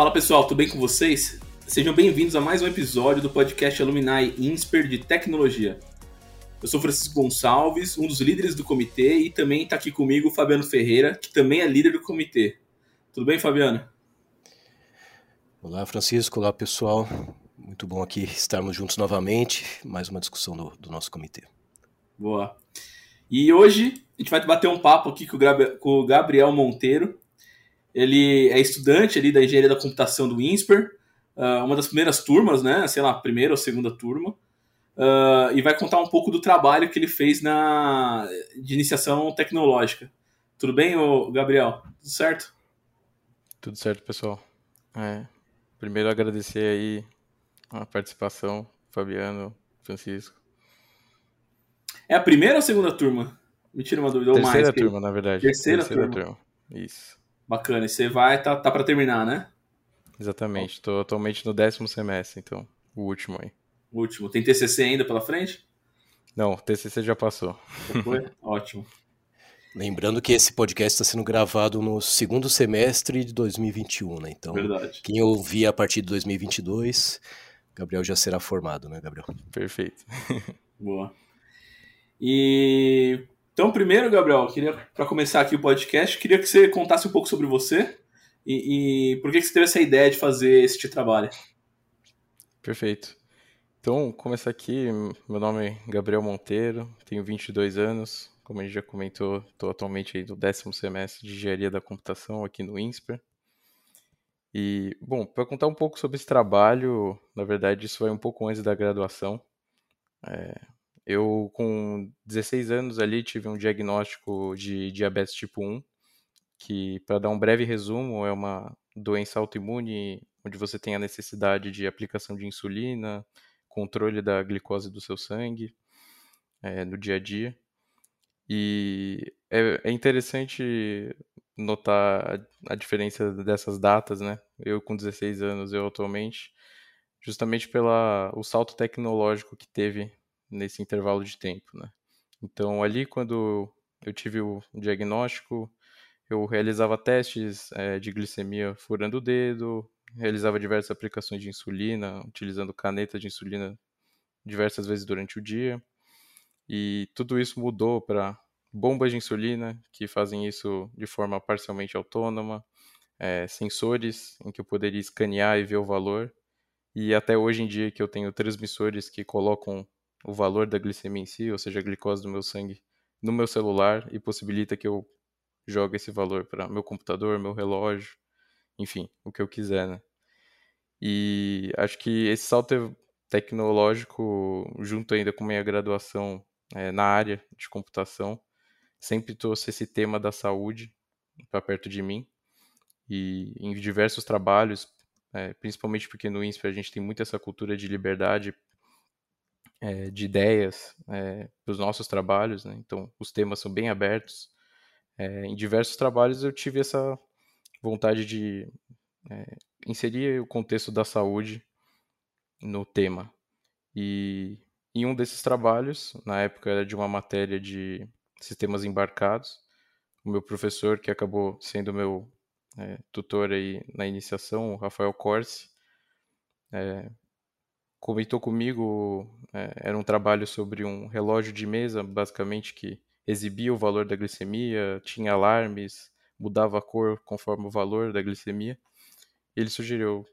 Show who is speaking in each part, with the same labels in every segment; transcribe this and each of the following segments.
Speaker 1: Fala pessoal, tudo bem com vocês? Sejam bem-vindos a mais um episódio do podcast Alumni Insper de Tecnologia. Eu sou Francisco Gonçalves, um dos líderes do comitê, e também está aqui comigo o Fabiano Ferreira, que também é líder do comitê. Tudo bem, Fabiano?
Speaker 2: Olá, Francisco. Olá, pessoal. Muito bom aqui estarmos juntos novamente. Mais uma discussão do, do nosso comitê.
Speaker 1: Boa. E hoje a gente vai bater um papo aqui com o Gabriel Monteiro. Ele é estudante ali da engenharia da computação do INSPER, uh, uma das primeiras turmas, né? Sei lá, primeira ou segunda turma. Uh, e vai contar um pouco do trabalho que ele fez na de iniciação tecnológica. Tudo bem, Gabriel? Tudo certo?
Speaker 3: Tudo certo, pessoal. É, primeiro agradecer aí a participação, Fabiano, Francisco.
Speaker 1: É a primeira ou segunda turma? Me tira uma dúvida.
Speaker 3: Terceira
Speaker 1: mais,
Speaker 3: turma, na verdade.
Speaker 1: Terceira, Terceira turma.
Speaker 3: turma. Isso.
Speaker 1: Bacana. E você vai, tá, tá para terminar, né?
Speaker 3: Exatamente. Estou atualmente no décimo semestre, então. O último aí.
Speaker 1: O último. Tem TCC ainda pela frente?
Speaker 3: Não, TCC já passou.
Speaker 1: Já foi? Ótimo.
Speaker 2: Lembrando que esse podcast está sendo gravado no segundo semestre de 2021, né? Então,
Speaker 1: Verdade.
Speaker 2: quem ouvir a partir de 2022, Gabriel já será formado, né, Gabriel?
Speaker 3: Perfeito.
Speaker 1: Boa. E então, primeiro, Gabriel, queria para começar aqui o podcast, queria que você contasse um pouco sobre você e, e por que, você teve essa ideia de fazer este trabalho.
Speaker 3: Perfeito. Então, começar aqui, meu nome é Gabriel Monteiro, tenho 22 anos, como a gente já comentou, estou atualmente aí no décimo semestre de Engenharia da Computação aqui no INSPER. E, bom, para contar um pouco sobre esse trabalho, na verdade, isso foi um pouco antes da graduação. É, eu, com 16 anos ali, tive um diagnóstico de diabetes tipo 1, que, para dar um breve resumo, é uma doença autoimune onde você tem a necessidade de aplicação de insulina, controle da glicose do seu sangue é, no dia a dia. E é, é interessante notar a, a, diferença dessas datas, né? Eu com 16 anos, eu atualmente, justamente pela o salto tecnológico que teve nesse intervalo de tempo, né? Então, ali, quando eu tive o diagnóstico, eu realizava testes é, de glicemia furando o dedo, realizava diversas aplicações de insulina, utilizando caneta de insulina diversas vezes durante o dia. E tudo isso mudou para bombas de insulina, que fazem isso de forma parcialmente autônoma, é, sensores em que eu poderia escanear e ver o valor, e até hoje em dia que eu tenho transmissores que colocam o valor da glicemia em si, ou seja, a glicose do meu sangue, no meu celular e possibilita que eu jogue esse valor para meu computador, meu relógio, enfim, o que eu quiser, né? E acho que esse salto tecnológico, junto ainda com minha graduação é, na área de computação, sempre trouxe esse tema da saúde para perto de mim. E em diversos trabalhos, é, principalmente porque no INSPE a gente tem muito essa cultura de liberdade é, de ideias é, para os nossos trabalhos, né? então os temas são bem abertos. É, em diversos trabalhos eu tive essa vontade de inserir o contexto da saúde no tema. E em um desses trabalhos, na época era de uma matéria de sistemas embarcados, o meu professor, que acabou sendo meu tutor aí na iniciação, o Rafael Corsi, é, comentou comigo, é, era um trabalho sobre um relógio de mesa, basicamente, que exibia o valor da glicemia, tinha alarmes, mudava a cor conforme o valor da glicemia. Ele sugeriu,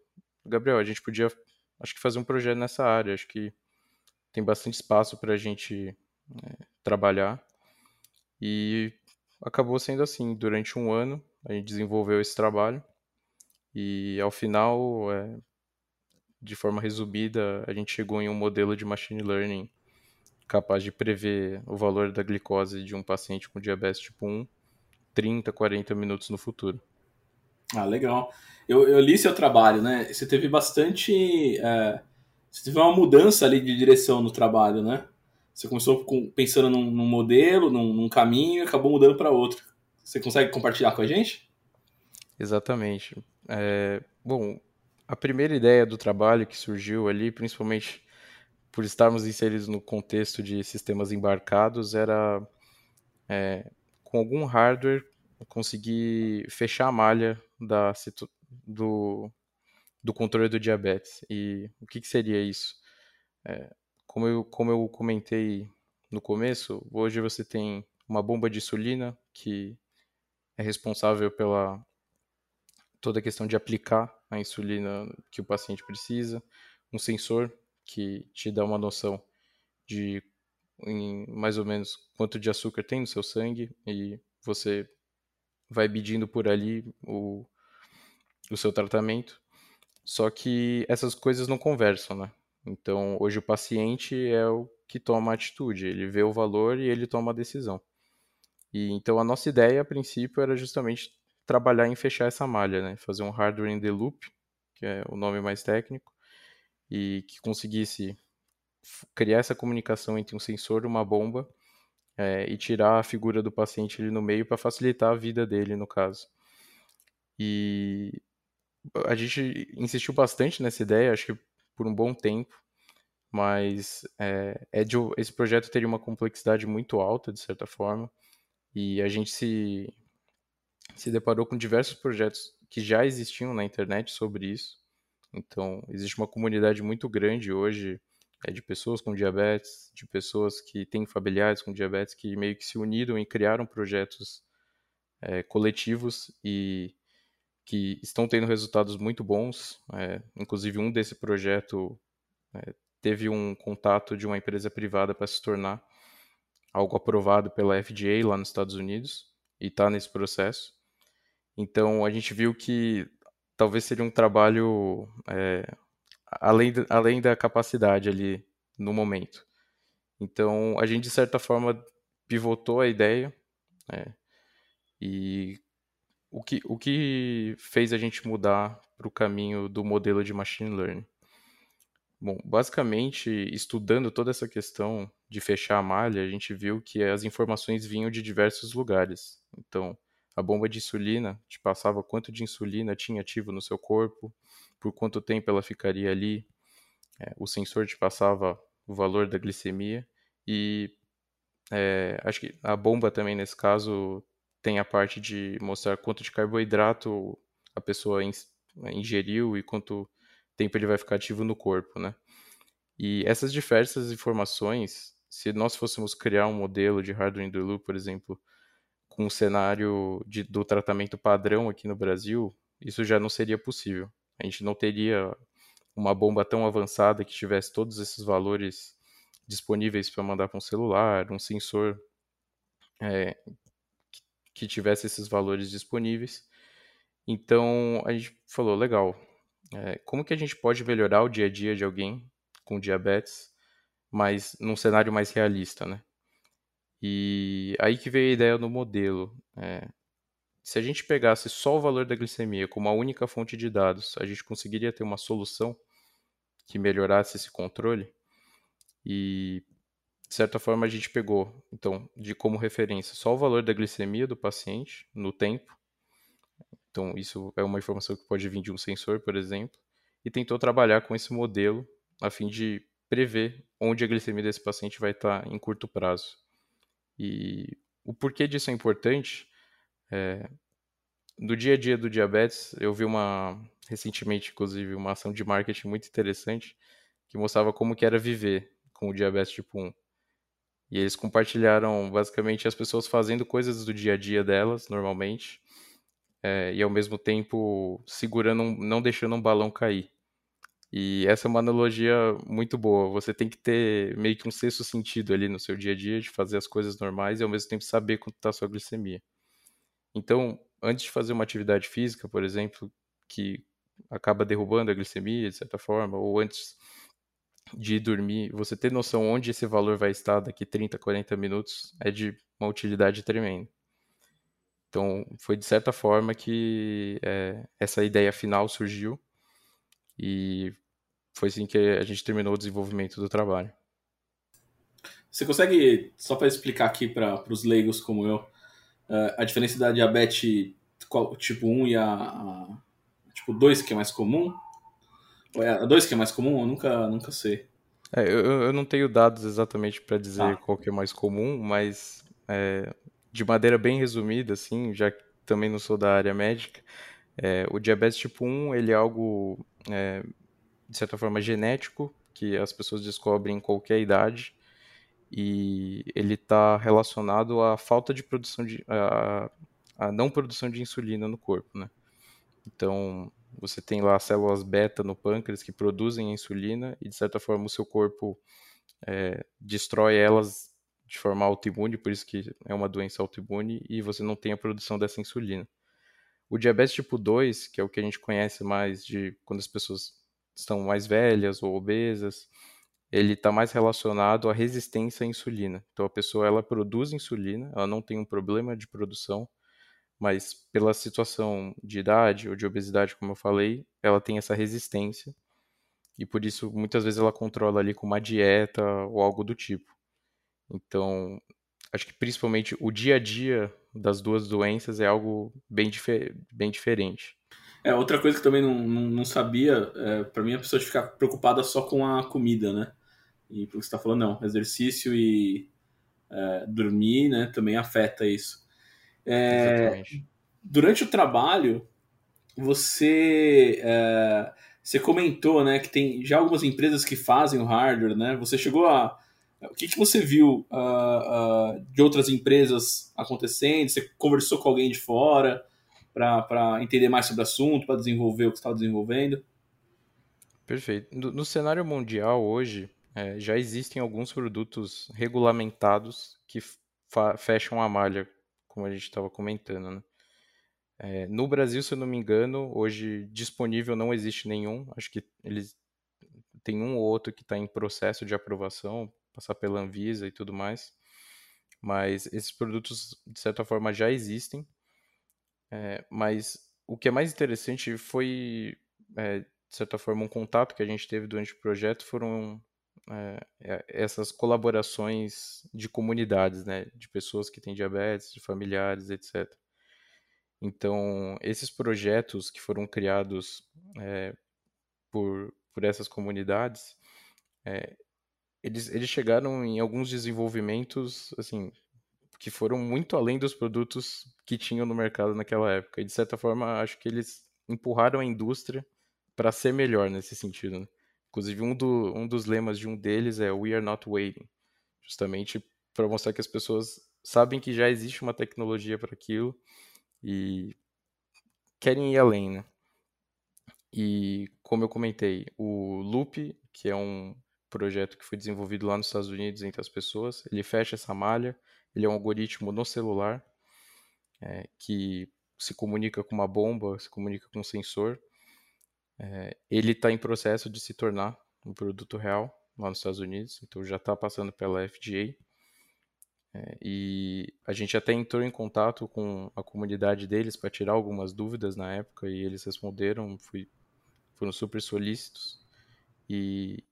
Speaker 3: Gabriel, a gente podia, acho que fazer um projeto nessa área, acho que tem bastante espaço para a gente é, trabalhar. E acabou sendo assim, durante um ano a gente desenvolveu esse trabalho e ao final é, de forma resumida, a gente chegou em um modelo de machine learning capaz de prever o valor da glicose de um paciente com diabetes tipo 1 30, 40 minutos no futuro.
Speaker 1: Ah, legal. Eu, eu li seu trabalho, né? Você teve bastante. É, você teve uma mudança ali de direção no trabalho, né? Você começou com, pensando num, num, modelo, num, num caminho e acabou mudando para outro. Você consegue compartilhar com a gente?
Speaker 3: Exatamente. É, bom, a primeira ideia do trabalho que surgiu ali, principalmente por estarmos inseridos no contexto de sistemas embarcados, era é, com algum hardware conseguir fechar a malha da, do, do controle do diabetes. E o que, que seria isso? É, como, eu, como eu comentei no começo, hoje você tem uma bomba de insulina que é responsável pela toda a questão de aplicar a insulina que o paciente precisa, um sensor que te dá uma noção de mais ou menos quanto de açúcar tem no seu sangue e você vai medindo por ali o, o seu tratamento. Só que essas coisas não conversam, né? Então, hoje o paciente é o que toma a atitude, ele vê o valor e ele toma a decisão. E então a nossa ideia a princípio era justamente trabalhar em fechar essa malha, né? Fazer um hardware in the loop, que é o nome mais técnico, e que conseguisse criar essa comunicação entre um sensor e uma bomba é, e tirar a figura do paciente ali no meio para facilitar a vida dele, no caso. E a gente insistiu bastante nessa ideia, acho que por um bom tempo, mas é, é de, esse projeto teria uma complexidade muito alta, de certa forma, e a gente se, se deparou com diversos projetos que já existiam na internet sobre isso. Então, existe uma comunidade muito grande hoje é, de pessoas com diabetes, de pessoas que têm familiares com diabetes, que meio que se uniram e criaram projetos é, coletivos e que estão tendo resultados muito bons. É, inclusive, um desse projeto é, teve um contato de uma empresa privada para se tornar algo aprovado pela FDA lá nos Estados Unidos e está nesse processo. Então, a gente viu que talvez seria um trabalho é, além, além da capacidade ali no momento. Então, a gente, de certa forma, pivotou a ideia né? e o que, o que fez a gente mudar para o caminho do modelo de machine learning? Bom, basicamente, estudando toda essa questão de fechar a malha, a gente viu que as informações vinham de diversos lugares. Então, a bomba de insulina te passava quanto de insulina tinha ativo no seu corpo, por quanto tempo ela ficaria ali. É, o sensor te passava o valor da glicemia e é, acho que a bomba também nesse caso tem a parte de mostrar quanto de carboidrato a pessoa ingeriu e quanto tempo ele vai ficar ativo no corpo, né? E essas diversas informações, se nós fôssemos criar um modelo de hardware in the loop, por exemplo, com um cenário de, do tratamento padrão aqui no Brasil, isso já não seria possível. A gente não teria uma bomba tão avançada que tivesse todos esses valores disponíveis para mandar para um celular, um sensor é, que tivesse esses valores disponíveis. Então a gente falou, legal, é, como que a gente pode melhorar o dia a dia de alguém com diabetes, mas num cenário mais realista, né? E aí que veio a ideia do modelo. É, se a gente pegasse só o valor da glicemia como a única fonte de dados, a gente conseguiria ter uma solução que melhorasse esse controle. E, de certa forma, a gente pegou, então, de como referência só o valor da glicemia do paciente no tempo. Então, isso é uma informação que pode vir de um sensor, por exemplo, e tentou trabalhar com esse modelo a fim de prever onde a glicemia desse paciente vai estar em curto prazo. E o porquê disso é importante é, no dia a dia do diabetes, eu vi uma recentemente, inclusive, uma ação de marketing muito interessante que mostrava como que era viver com o diabetes tipo 1. E eles compartilharam basicamente as pessoas fazendo coisas do dia a dia delas, normalmente, é, e ao mesmo tempo segurando, um, não deixando um balão cair. E essa é uma analogia muito boa. Você tem que ter meio que um sexto sentido ali no seu dia a dia de fazer as coisas normais e ao mesmo tempo saber quanto está a sua glicemia. Então, antes de fazer uma atividade física, por exemplo, que acaba derrubando a glicemia, de certa forma, ou antes de dormir, você ter noção onde esse valor vai estar daqui 30, 40 minutos é de uma utilidade tremenda. Então, foi de certa forma que é, essa ideia final surgiu e foi assim que a gente terminou o desenvolvimento do trabalho.
Speaker 1: Você consegue, só para explicar aqui para os leigos como eu, Uh, a diferença da diabetes tipo 1 e a, a tipo 2, que é mais comum? Ou é a 2 que é mais comum? Eu nunca, nunca sei.
Speaker 3: É, eu, eu não tenho dados exatamente para dizer ah. qual que é mais comum, mas é, de maneira bem resumida, assim, já que também não sou da área médica, É, o diabetes tipo 1 ele é algo, é, de certa forma, genético, que as pessoas descobrem em qualquer idade, e ele está relacionado à falta de produção de. A não produção de insulina no corpo, né? Então, você tem lá células beta no pâncreas que produzem a insulina e, de certa forma, o seu corpo é, destrói elas de forma autoimune, por isso que é uma doença autoimune, e você não tem a produção dessa insulina. O diabetes tipo 2, que é o que a gente conhece mais de quando as pessoas estão mais velhas ou obesas, ele está mais relacionado à resistência à insulina. Então a pessoa ela produz insulina, ela não tem um problema de produção, mas pela situação de idade ou de obesidade, como eu falei, ela tem essa resistência e por isso muitas vezes ela controla ali com uma dieta ou algo do tipo. Então, acho que principalmente o dia a dia das duas doenças é algo bem, difer bem diferente.
Speaker 1: É, outra coisa que também não, não, não sabia, é, para mim a pessoa ficar preocupada só com a comida, né? E por que você está falando, não, exercício e é, dormir, né, também afeta isso. É, durante o trabalho, você é, você comentou, né, que tem já algumas empresas que fazem o hardware, né? Você chegou a o que, que você viu uh, uh, de outras empresas acontecendo? Você conversou com alguém de fora para entender mais sobre o assunto, para desenvolver o que estava desenvolvendo?
Speaker 3: Perfeito. No, no cenário mundial hoje, é, já existem alguns produtos regulamentados que fecham a malha, como a gente estava comentando. Né? É, no Brasil, se eu não me engano, hoje disponível não existe nenhum. Acho que eles tem um ou outro que está em processo de aprovação, passar pela Anvisa e tudo mais. Mas esses produtos, de certa forma, já existem. É, mas o que é mais interessante foi, é, de certa forma, um contato que a gente teve durante o projeto foram é, é essas colaborações de comunidades, né, de pessoas que têm diabetes, de familiares, etc. Então, esses projetos que foram criados é, por, por essas comunidades, é, eles, eles chegaram em alguns desenvolvimentos, assim, que foram muito além dos produtos que tinham no mercado naquela época. E, de certa forma, acho que eles empurraram a indústria para ser melhor nesse sentido. Né? Inclusive, um, do, um dos lemas de um deles é We are not waiting justamente para mostrar que as pessoas sabem que já existe uma tecnologia para aquilo e querem ir além, né? E como eu comentei, o Loop, que é um projeto que foi desenvolvido lá nos Estados Unidos entre as pessoas, ele fecha essa malha, ele é um algoritmo no celular é, que se comunica com uma bomba, se comunica com um sensor. É, ele está em processo de se tornar um produto real lá nos Estados Unidos, então já está passando pela FDA. É, e a gente até entrou em contato com a comunidade deles para tirar algumas dúvidas na época e eles responderam, fui, foram super solícitos. E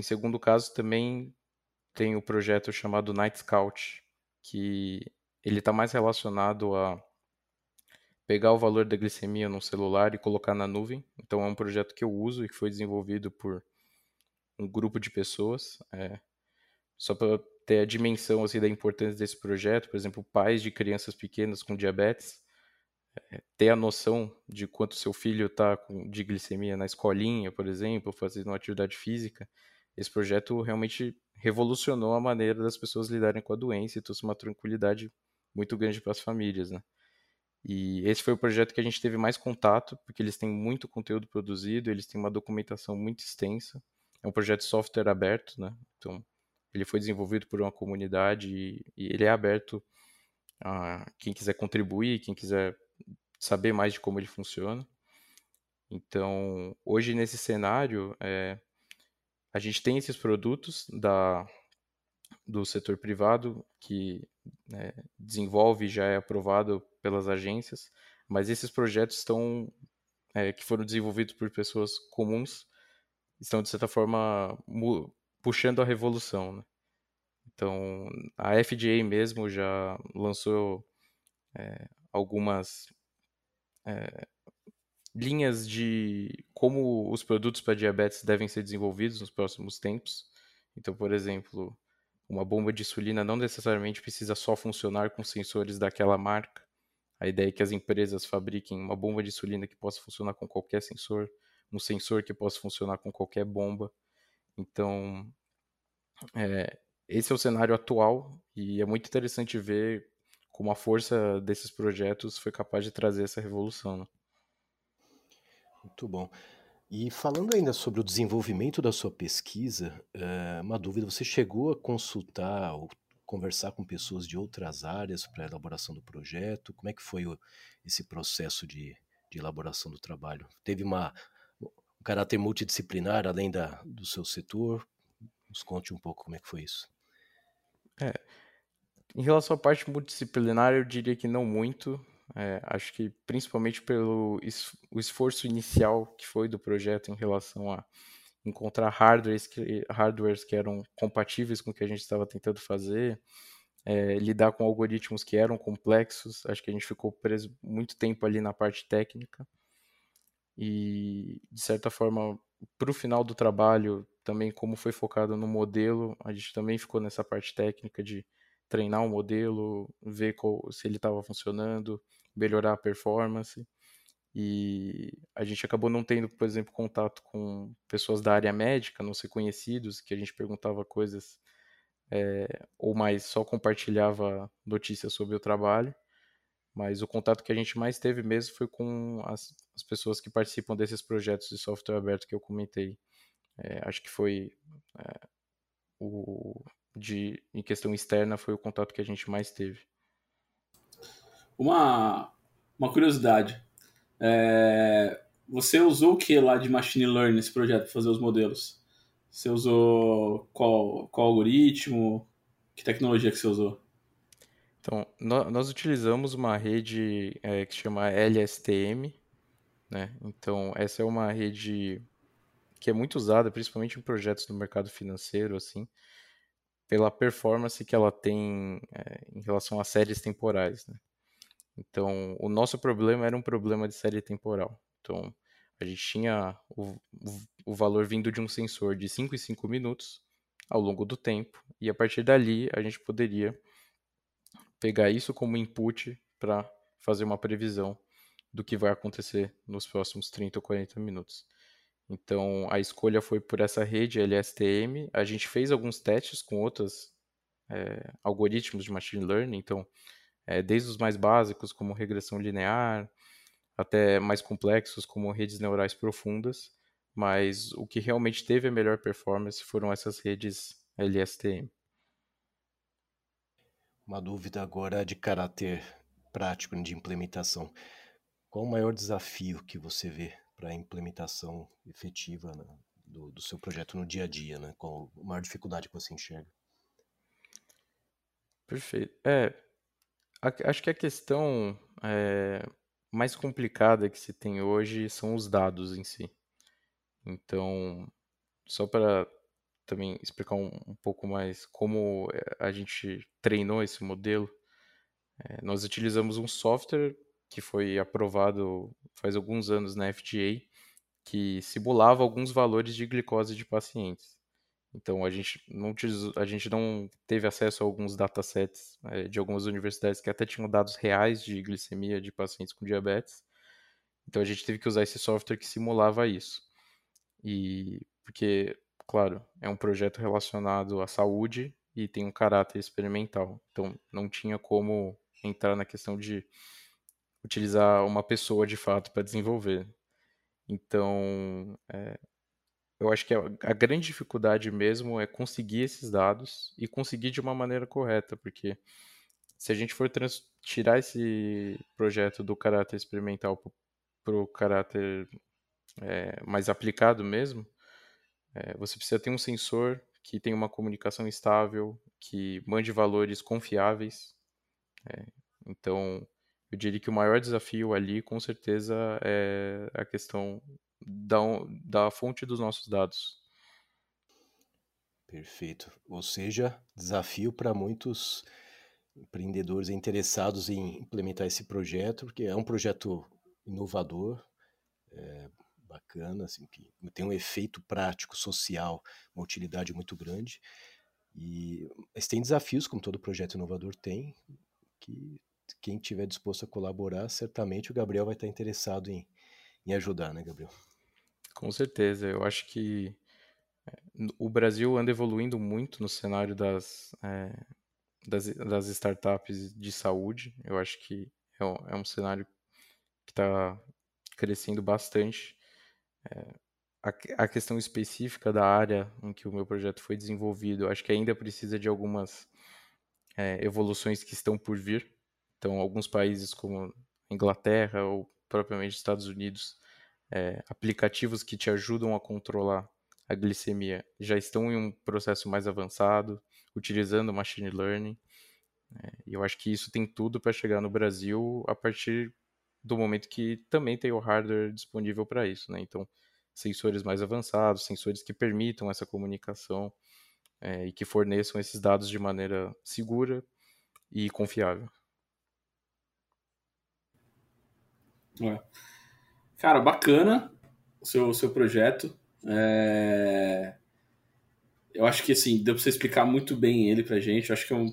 Speaker 3: em segundo caso também tem o projeto chamado Night Scout, que ele está mais relacionado a pegar o valor da glicemia no celular e colocar na nuvem. Então é um projeto que eu uso e que foi desenvolvido por um grupo de pessoas. É, só para ter a dimensão assim, da importância desse projeto, por exemplo, pais de crianças pequenas com diabetes, é, ter a noção de quanto seu filho está de glicemia na escolinha, por exemplo, fazendo uma atividade física, esse projeto realmente revolucionou a maneira das pessoas lidarem com a doença e trouxe uma tranquilidade muito grande para as famílias, né? E esse foi o projeto que a gente teve mais contato, porque eles têm muito conteúdo produzido, eles têm uma documentação muito extensa. É um projeto de software aberto, né? Então, ele foi desenvolvido por uma comunidade e, e ele é aberto a quem quiser contribuir, quem quiser saber mais de como ele funciona. Então, hoje nesse cenário, é, a gente tem esses produtos da, do setor privado que né, desenvolve já é aprovado pelas agências, mas esses projetos estão é, que foram desenvolvidos por pessoas comuns estão de certa forma puxando a revolução. Né? Então, a FDA mesmo já lançou é, algumas é, linhas de como os produtos para diabetes devem ser desenvolvidos nos próximos tempos. Então, por exemplo, uma bomba de insulina não necessariamente precisa só funcionar com sensores daquela marca. A ideia é que as empresas fabriquem uma bomba de insulina que possa funcionar com qualquer sensor, um sensor que possa funcionar com qualquer bomba. Então, é, esse é o cenário atual e é muito interessante ver como a força desses projetos foi capaz de trazer essa revolução. Né?
Speaker 2: Muito bom. E falando ainda sobre o desenvolvimento da sua pesquisa, é uma dúvida: você chegou a consultar ou conversar com pessoas de outras áreas para a elaboração do projeto? Como é que foi esse processo de, de elaboração do trabalho? Teve uma, um caráter multidisciplinar além da, do seu setor? Nos conte um pouco como é que foi isso.
Speaker 3: É, em relação à parte multidisciplinar, eu diria que não muito. É, acho que principalmente pelo es, o esforço inicial que foi do projeto em relação a encontrar hardwares que, hardwares que eram compatíveis com o que a gente estava tentando fazer, é, lidar com algoritmos que eram complexos. Acho que a gente ficou preso muito tempo ali na parte técnica. E, de certa forma, para o final do trabalho, também como foi focado no modelo, a gente também ficou nessa parte técnica de treinar o modelo, ver qual, se ele estava funcionando, melhorar a performance. E a gente acabou não tendo, por exemplo, contato com pessoas da área médica, não ser conhecidos, que a gente perguntava coisas é, ou mais só compartilhava notícias sobre o trabalho. Mas o contato que a gente mais teve mesmo foi com as, as pessoas que participam desses projetos de software aberto que eu comentei. É, acho que foi é, o de em questão externa foi o contato que a gente mais teve.
Speaker 1: Uma, uma curiosidade. É, você usou o que lá de machine learning nesse projeto para fazer os modelos? Você usou qual, qual algoritmo? Que tecnologia que você usou?
Speaker 3: Então, nós utilizamos uma rede é, que se chama LSTM, né? Então, essa é uma rede que é muito usada, principalmente em projetos do mercado financeiro, assim, pela performance que ela tem é, em relação a séries temporais, né? Então, o nosso problema era um problema de série temporal. Então, a gente tinha o, o valor vindo de um sensor de 5 em 5 minutos ao longo do tempo, e a partir dali a gente poderia pegar isso como input para fazer uma previsão do que vai acontecer nos próximos 30 ou 40 minutos. Então a escolha foi por essa rede LSTM. A gente fez alguns testes com outros é, algoritmos de machine learning, então é, desde os mais básicos como regressão linear, até mais complexos como redes neurais profundas, mas o que realmente teve a melhor performance foram essas redes LSTM.
Speaker 2: Uma dúvida agora de caráter prático de implementação. Qual o maior desafio que você vê para a implementação efetiva né, do, do, seu projeto no dia a dia? Né? Qual a maior dificuldade que você enxerga?
Speaker 3: Perfeito. É, a, acho que a questão é, mais complicada que se tem hoje são os dados em si. Então, só para também explicar um, um, pouco mais como eh, a gente treinou esse modelo. É, nós utilizamos um software que foi aprovado faz alguns anos na FDA, que simulava alguns valores de glicose de pacientes. Então a gente não, a gente não teve acesso a alguns datasets é, de algumas universidades que até tinham dados reais de glicemia de pacientes com diabetes. Então a gente teve que usar esse software que simulava isso. E porque claro, é um projeto relacionado à saúde e tem um caráter experimental. Então, não tinha como entrar na questão de utilizar uma pessoa de fato para desenvolver. Então, é, eu acho que a, a, grande dificuldade mesmo é conseguir esses dados e conseguir de uma maneira correta, porque se a gente for tirar esse projeto do caráter experimental para o caráter é, mais aplicado mesmo, é, você precisa ter um sensor que tenha uma comunicação estável, que mande valores confiáveis. É, então, eu diria que o maior desafio ali, com certeza, é a questão da, da fonte dos nossos dados.
Speaker 2: Perfeito. Ou seja, desafio para muitos empreendedores interessados em implementar esse projeto, porque é um projeto inovador, é, bacana, assim, que tem um efeito prático, social, uma utilidade muito grande. E, mas tem desafios, como todo projeto inovador tem, que quem tiver disposto a colaborar, certamente o Gabriel vai estar interessado em, em ajudar, né, Gabriel?
Speaker 3: Com certeza. Eu acho que é, o Brasil anda evoluindo muito no cenário das, é, das, das, startups de saúde. Eu acho que é um, é um cenário que está crescendo bastante. É, a, questão específica da área em que o meu projeto foi desenvolvido, acho que ainda precisa de algumas evoluções que estão por vir. Então, alguns países como Inglaterra ou propriamente Estados Unidos, é, aplicativos que te ajudam a controlar a glicemia já estão em um processo mais avançado, utilizando machine learning. É, e eu acho que isso tem tudo para chegar no Brasil a partir do momento que também tem o hardware disponível para isso. Né? Então, sensores mais avançados, sensores que permitam essa comunicação é, e que forneçam esses dados de maneira segura e confiável.
Speaker 1: É. Cara, bacana o seu, seu projeto. É... Eu acho que assim, deu para você explicar muito bem ele pra gente. Eu acho que é um...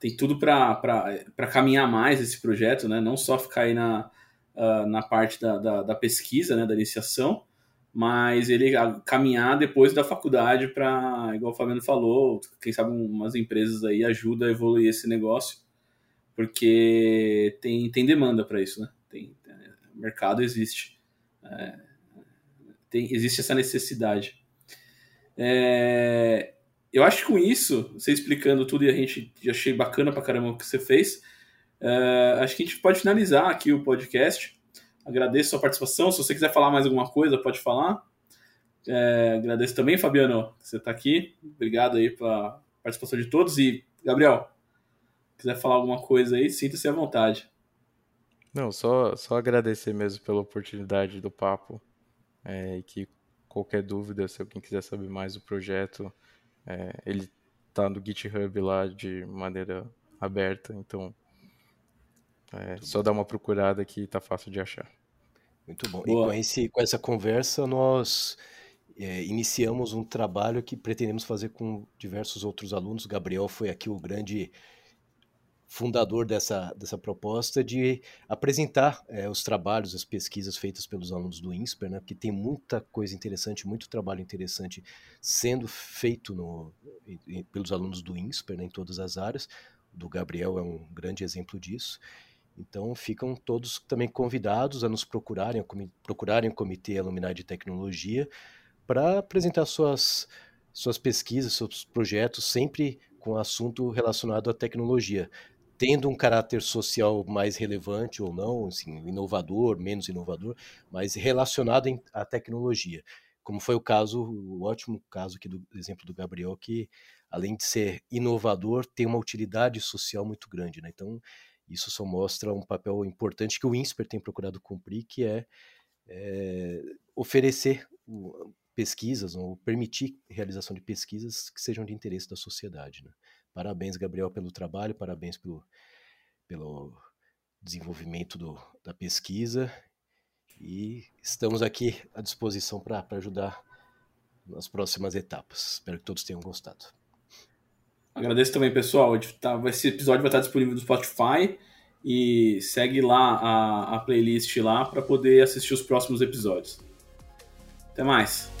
Speaker 1: tem tudo para caminhar mais esse projeto, né? Não só ficar aí na, uh, na parte da, da, da, pesquisa, né? da iniciação, mas ele caminhar depois da faculdade para, igual o Fabiano falou, quem sabe umas empresas aí ajudam a evoluir esse negócio, porque tem, tem demanda para isso, né? Mercado existe. É, tem, existe essa necessidade. É, eu acho que com isso, você explicando tudo e a gente achei bacana pra caramba o que você fez, é, acho que a gente pode finalizar aqui o podcast. Agradeço a sua participação. Se você quiser falar mais alguma coisa, pode falar. É, agradeço também, Fabiano, que você está aqui. Obrigado aí pela participação de todos. E, Gabriel, quiser falar alguma coisa aí, sinta-se à vontade.
Speaker 3: Não, só, só agradecer mesmo pela oportunidade do papo. É, e que qualquer dúvida, se alguém quiser saber mais do projeto, é, ele tá no GitHub lá de maneira aberta, então é, só dá uma procurada que tá fácil de achar.
Speaker 2: Muito bom. Boa. E com, esse, com essa conversa, nós é, iniciamos um trabalho que pretendemos fazer com diversos outros alunos. Gabriel foi aqui o grande fundador dessa, dessa proposta de apresentar é, os trabalhos, as pesquisas feitas pelos alunos do INSPER, né, porque tem muita coisa interessante, muito trabalho interessante sendo feito no, pelos alunos do INSPER né, em todas as áreas. Do Gabriel é um grande exemplo disso. Então ficam todos também convidados a nos procurarem, a procurarem o Comitê Aluminar de Tecnologia para apresentar suas, suas pesquisas, seus projetos, sempre com assunto relacionado à tecnologia tendo um caráter social mais relevante ou não, assim, inovador, menos inovador, mas relacionado à tecnologia. Como foi o caso, o ótimo caso aqui do exemplo do Gabriel, que além de ser inovador, tem uma utilidade social muito grande. Né? Então, isso só mostra um papel importante que o INSPER tem procurado cumprir, que é, é oferecer pesquisas, ou permitir realização de pesquisas que sejam de interesse da sociedade. Né? Parabéns, Gabriel, pelo trabalho, parabéns pelo, pelo desenvolvimento do, da pesquisa e estamos aqui à disposição para ajudar nas próximas etapas. Espero que todos tenham gostado.
Speaker 1: Agradeço também, pessoal. Tá, esse episódio vai estar disponível no Spotify e segue lá a, a playlist lá para poder assistir os próximos episódios. Até mais.